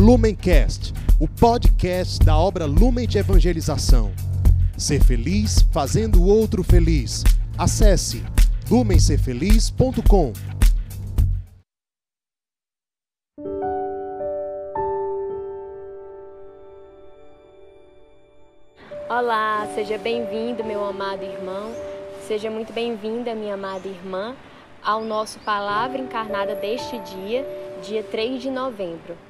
Lumencast, o podcast da obra Lumen de Evangelização. Ser feliz fazendo o outro feliz. Acesse lumencerfeliz.com. Olá, seja bem-vindo, meu amado irmão. Seja muito bem-vinda, minha amada irmã, ao nosso Palavra Encarnada deste dia, dia 3 de novembro.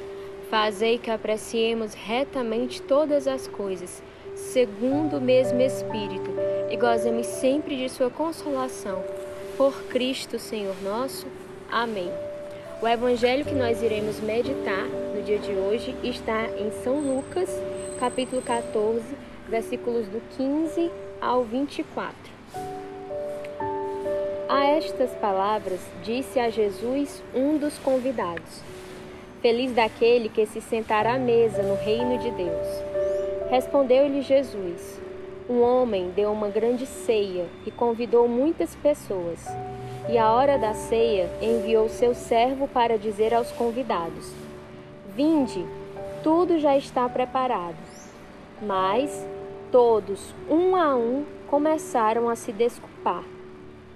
fazei que apreciemos retamente todas as coisas, segundo o mesmo Espírito, e gozemos sempre de sua consolação. Por Cristo, Senhor nosso. Amém. O evangelho que nós iremos meditar no dia de hoje está em São Lucas, capítulo 14, versículos do 15 ao 24. A estas palavras disse a Jesus um dos convidados: Feliz daquele que se sentar à mesa no reino de Deus. Respondeu-lhe Jesus: Um homem deu uma grande ceia e convidou muitas pessoas. E à hora da ceia enviou seu servo para dizer aos convidados: Vinde, tudo já está preparado. Mas todos, um a um, começaram a se desculpar.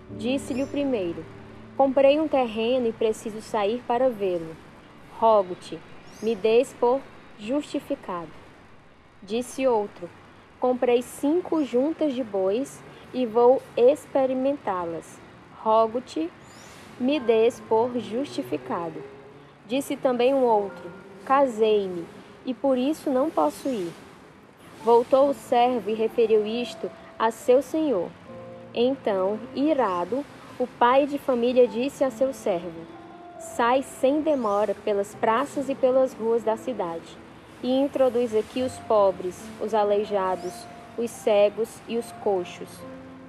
Disse-lhe o primeiro: Comprei um terreno e preciso sair para vê-lo. Rogo-te, me des por justificado. Disse outro: Comprei cinco juntas de bois e vou experimentá-las. Rogo-te, me des por justificado. Disse também um outro: Casei-me e por isso não posso ir. Voltou o servo e referiu isto a seu senhor. Então, irado, o pai de família disse a seu servo: Sai sem demora pelas praças e pelas ruas da cidade e introduz aqui os pobres, os aleijados, os cegos e os coxos.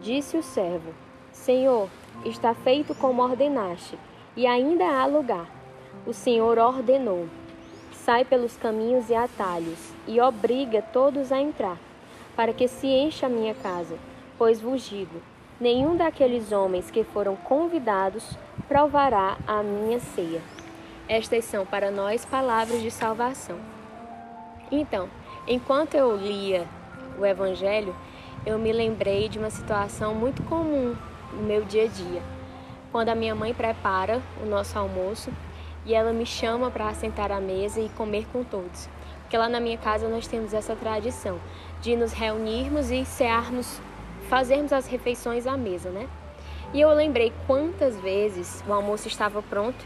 Disse o servo: Senhor, está feito como ordenaste, e ainda há lugar. O Senhor ordenou: Sai pelos caminhos e atalhos, e obriga todos a entrar, para que se encha a minha casa, pois vos digo: nenhum daqueles homens que foram convidados provará a minha ceia. Estas são para nós palavras de salvação. Então, enquanto eu lia o Evangelho, eu me lembrei de uma situação muito comum no meu dia a dia. Quando a minha mãe prepara o nosso almoço e ela me chama para sentar à mesa e comer com todos. Porque lá na minha casa nós temos essa tradição de nos reunirmos e cearmos fazermos as refeições à mesa, né? E eu lembrei quantas vezes o almoço estava pronto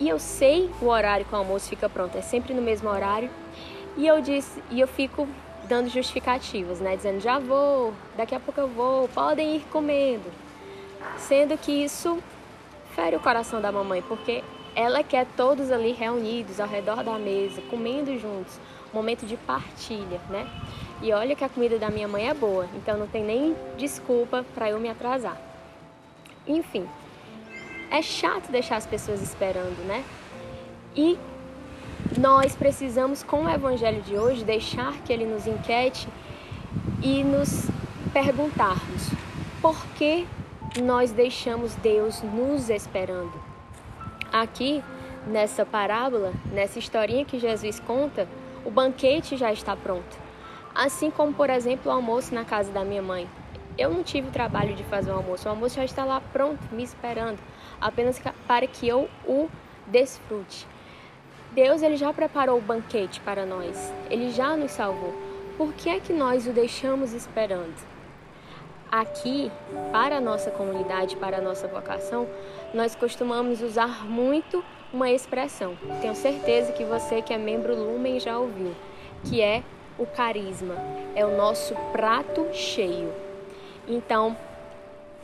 e eu sei o horário que o almoço fica pronto, é sempre no mesmo horário. E eu disse, e eu fico dando justificativas, né, dizendo já vou, daqui a pouco eu vou, podem ir comendo. Sendo que isso fere o coração da mamãe, porque ela quer todos ali reunidos ao redor da mesa, comendo juntos, momento de partilha, né? E olha que a comida da minha mãe é boa, então não tem nem desculpa para eu me atrasar. Enfim, é chato deixar as pessoas esperando, né? E nós precisamos, com o evangelho de hoje, deixar que ele nos inquiete e nos perguntarmos por que nós deixamos Deus nos esperando. Aqui, nessa parábola, nessa historinha que Jesus conta, o banquete já está pronto. Assim como, por exemplo, o almoço na casa da minha mãe. Eu não tive o trabalho de fazer o almoço, o almoço já está lá pronto, me esperando, apenas para que eu o desfrute. Deus ele já preparou o banquete para nós, ele já nos salvou. Por que é que nós o deixamos esperando? Aqui, para a nossa comunidade, para a nossa vocação, nós costumamos usar muito uma expressão. Tenho certeza que você que é membro Lumen já ouviu, que é o carisma, é o nosso prato cheio. Então,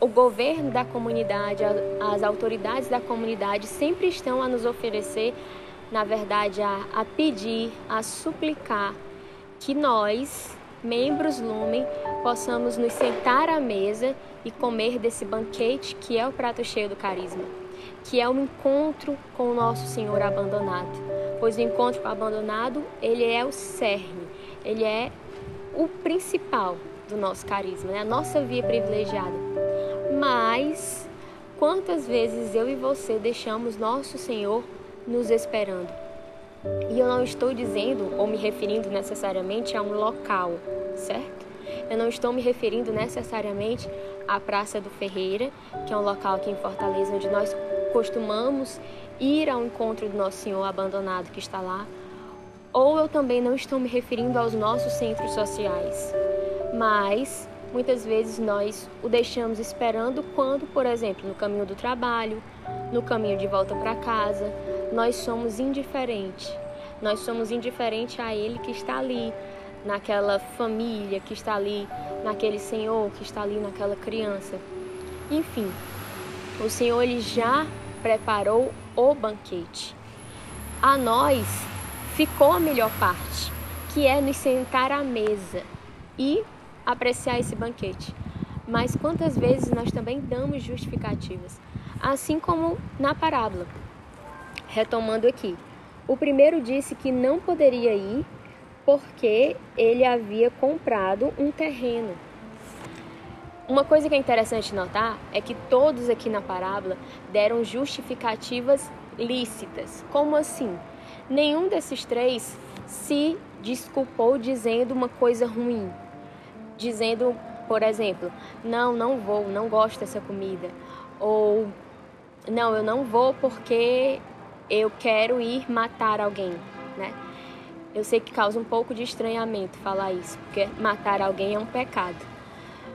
o governo da comunidade, as autoridades da comunidade sempre estão a nos oferecer na verdade, a, a pedir, a suplicar que nós, membros Lumen, possamos nos sentar à mesa e comer desse banquete que é o prato cheio do carisma, que é o encontro com o nosso Senhor abandonado. Pois o encontro com o abandonado, ele é o cerne, ele é o principal do nosso carisma, né? a nossa via privilegiada. Mas quantas vezes eu e você deixamos nosso Senhor nos esperando? E eu não estou dizendo ou me referindo necessariamente a um local, certo? Eu não estou me referindo necessariamente à Praça do Ferreira, que é um local aqui em Fortaleza onde nós costumamos ir ao encontro do nosso Senhor abandonado que está lá. Ou eu também não estou me referindo aos nossos centros sociais, mas muitas vezes nós o deixamos esperando quando, por exemplo, no caminho do trabalho, no caminho de volta para casa, nós somos indiferentes. Nós somos indiferentes a Ele que está ali, naquela família que está ali, naquele Senhor que está ali, naquela criança. Enfim, o Senhor ele já preparou o banquete. A nós ficou a melhor parte, que é nos sentar à mesa e apreciar esse banquete. Mas quantas vezes nós também damos justificativas, assim como na parábola. Retomando aqui, o primeiro disse que não poderia ir porque ele havia comprado um terreno. Uma coisa que é interessante notar é que todos aqui na parábola deram justificativas lícitas. Como assim? Nenhum desses três se desculpou dizendo uma coisa ruim, dizendo, por exemplo, não, não vou, não gosto dessa comida, ou não, eu não vou porque eu quero ir matar alguém, né? Eu sei que causa um pouco de estranhamento falar isso, porque matar alguém é um pecado.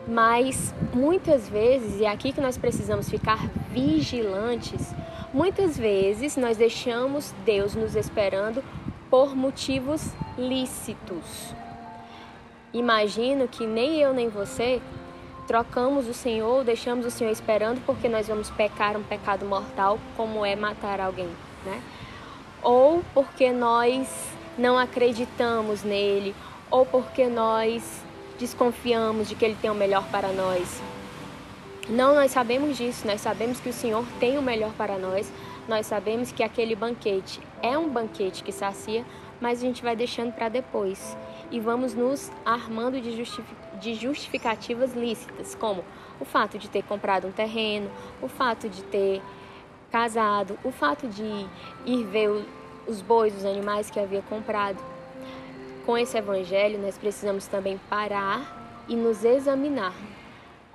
Mas muitas vezes, e é aqui que nós precisamos ficar vigilantes, muitas vezes nós deixamos Deus nos esperando por motivos lícitos. Imagino que nem eu nem você trocamos o Senhor, deixamos o Senhor esperando porque nós vamos pecar um pecado mortal, como é matar alguém né? Ou porque nós não acreditamos nele, ou porque nós desconfiamos de que ele tem o melhor para nós. Não, nós sabemos disso, nós sabemos que o Senhor tem o melhor para nós, nós sabemos que aquele banquete é um banquete que sacia, mas a gente vai deixando para depois e vamos nos armando de, de justificativas lícitas, como o fato de ter comprado um terreno, o fato de ter casado, o fato de ir ver os bois, os animais que havia comprado. Com esse evangelho, nós precisamos também parar e nos examinar.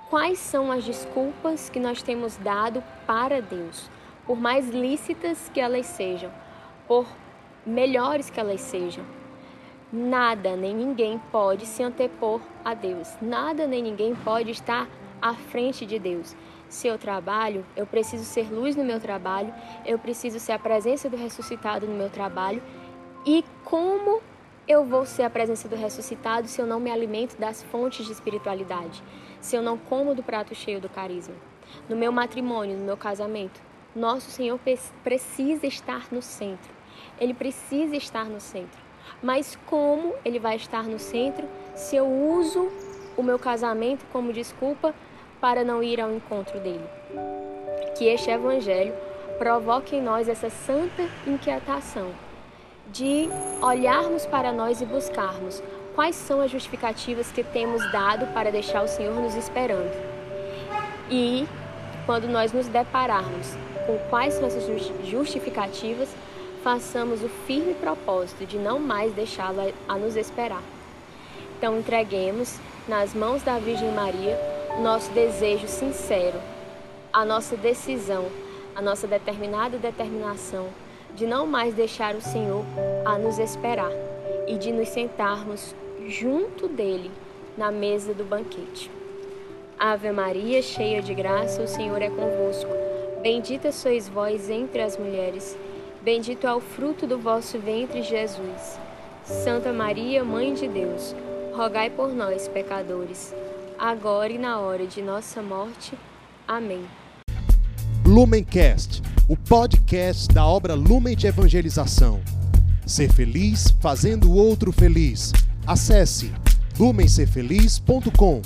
Quais são as desculpas que nós temos dado para Deus, por mais lícitas que elas sejam, por melhores que elas sejam? Nada nem ninguém pode se antepor a Deus. Nada nem ninguém pode estar à frente de Deus. Se eu trabalho, eu preciso ser luz no meu trabalho, eu preciso ser a presença do ressuscitado no meu trabalho. E como eu vou ser a presença do ressuscitado se eu não me alimento das fontes de espiritualidade? Se eu não como do prato cheio do carisma? No meu matrimônio, no meu casamento, nosso Senhor precisa estar no centro. Ele precisa estar no centro. Mas como ele vai estar no centro se eu uso o meu casamento como desculpa para não ir ao encontro dele. Que este Evangelho provoque em nós essa santa inquietação de olharmos para nós e buscarmos quais são as justificativas que temos dado para deixar o Senhor nos esperando. E quando nós nos depararmos com quais são essas justificativas, façamos o firme propósito de não mais deixá-la a nos esperar. Então entreguemos nas mãos da Virgem Maria nosso desejo sincero, a nossa decisão, a nossa determinada determinação de não mais deixar o Senhor a nos esperar e de nos sentarmos junto dele na mesa do banquete. Ave Maria, cheia de graça, o Senhor é convosco. Bendita sois vós entre as mulheres, bendito é o fruto do vosso ventre, Jesus. Santa Maria, Mãe de Deus, rogai por nós, pecadores agora e na hora de nossa morte. Amém. Lumencast o podcast da obra Lumen de Evangelização. Ser feliz fazendo o outro feliz. Acesse lumencerfeliz.com.